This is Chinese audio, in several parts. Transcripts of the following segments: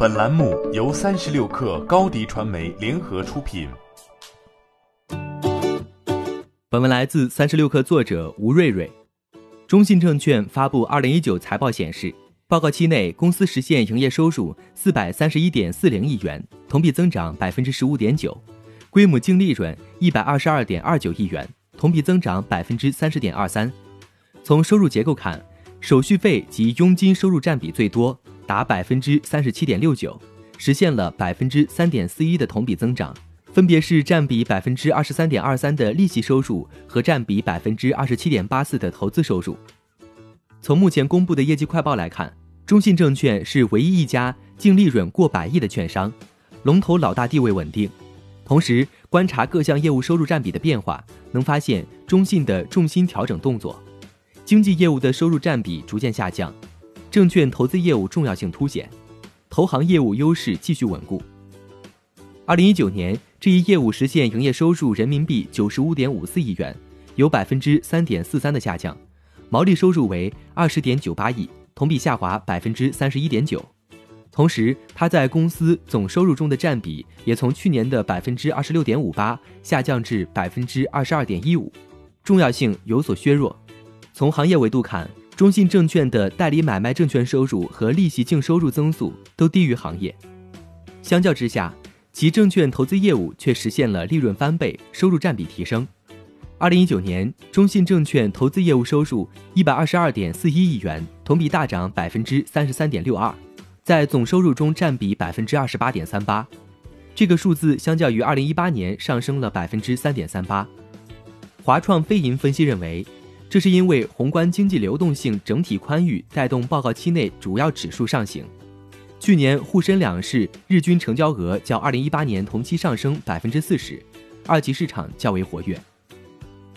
本栏目由三十六氪高低传媒联合出品。本文来自三十六氪作者吴瑞瑞。中信证券发布二零一九财报显示，报告期内公司实现营业收入四百三十一点四零亿元，同比增长百分之十五点九；规模净利润一百二十二点二九亿元，同比增长百分之三十点二三。从收入结构看，手续费及佣金收入占比最多，达百分之三十七点六九，实现了百分之三点四一的同比增长，分别是占比百分之二十三点二三的利息收入和占比百分之二十七点八四的投资收入。从目前公布的业绩快报来看，中信证券是唯一一家净利润过百亿的券商，龙头老大地位稳定。同时，观察各项业务收入占比的变化，能发现中信的重心调整动作。经纪业务的收入占比逐渐下降，证券投资业务重要性凸显，投行业务优势继续稳固。二零一九年，这一业务实现营业收入人民币九十五点五四亿元，有百分之三点四三的下降，毛利收入为二十点九八亿，同比下滑百分之三十一点九。同时，它在公司总收入中的占比也从去年的百分之二十六点五八下降至百分之二十二点一五，重要性有所削弱。从行业维度看，中信证券的代理买卖证券收入和利息净收入增速都低于行业。相较之下，其证券投资业务却实现了利润翻倍，收入占比提升。二零一九年，中信证券投资业务收入一百二十二点四一亿元，同比大涨百分之三十三点六二，在总收入中占比百分之二十八点三八。这个数字相较于二零一八年上升了百分之三点三八。华创非银分析认为。这是因为宏观经济流动性整体宽裕，带动报告期内主要指数上行。去年沪深两市日均成交额较二零一八年同期上升百分之四十，二级市场较为活跃。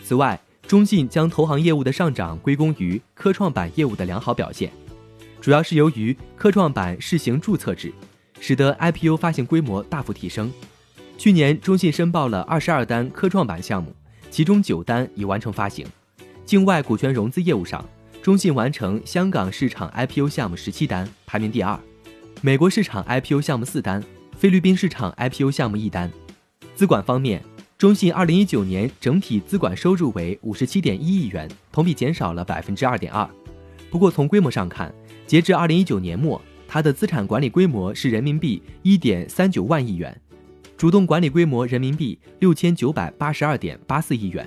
此外，中信将投行业务的上涨归功于科创板业务的良好表现，主要是由于科创板试行注册制，使得 IPO 发行规模大幅提升。去年，中信申报了二十二单科创板项目，其中九单已完成发行。境外股权融资业务上，中信完成香港市场 IPO 项目十七单，排名第二；美国市场 IPO 项目四单，菲律宾市场 IPO 项目一单。资管方面，中信二零一九年整体资管收入为五十七点一亿元，同比减少了百分之二点二。不过从规模上看，截至二零一九年末，它的资产管理规模是人民币一点三九万亿元，主动管理规模人民币六千九百八十二点八四亿元。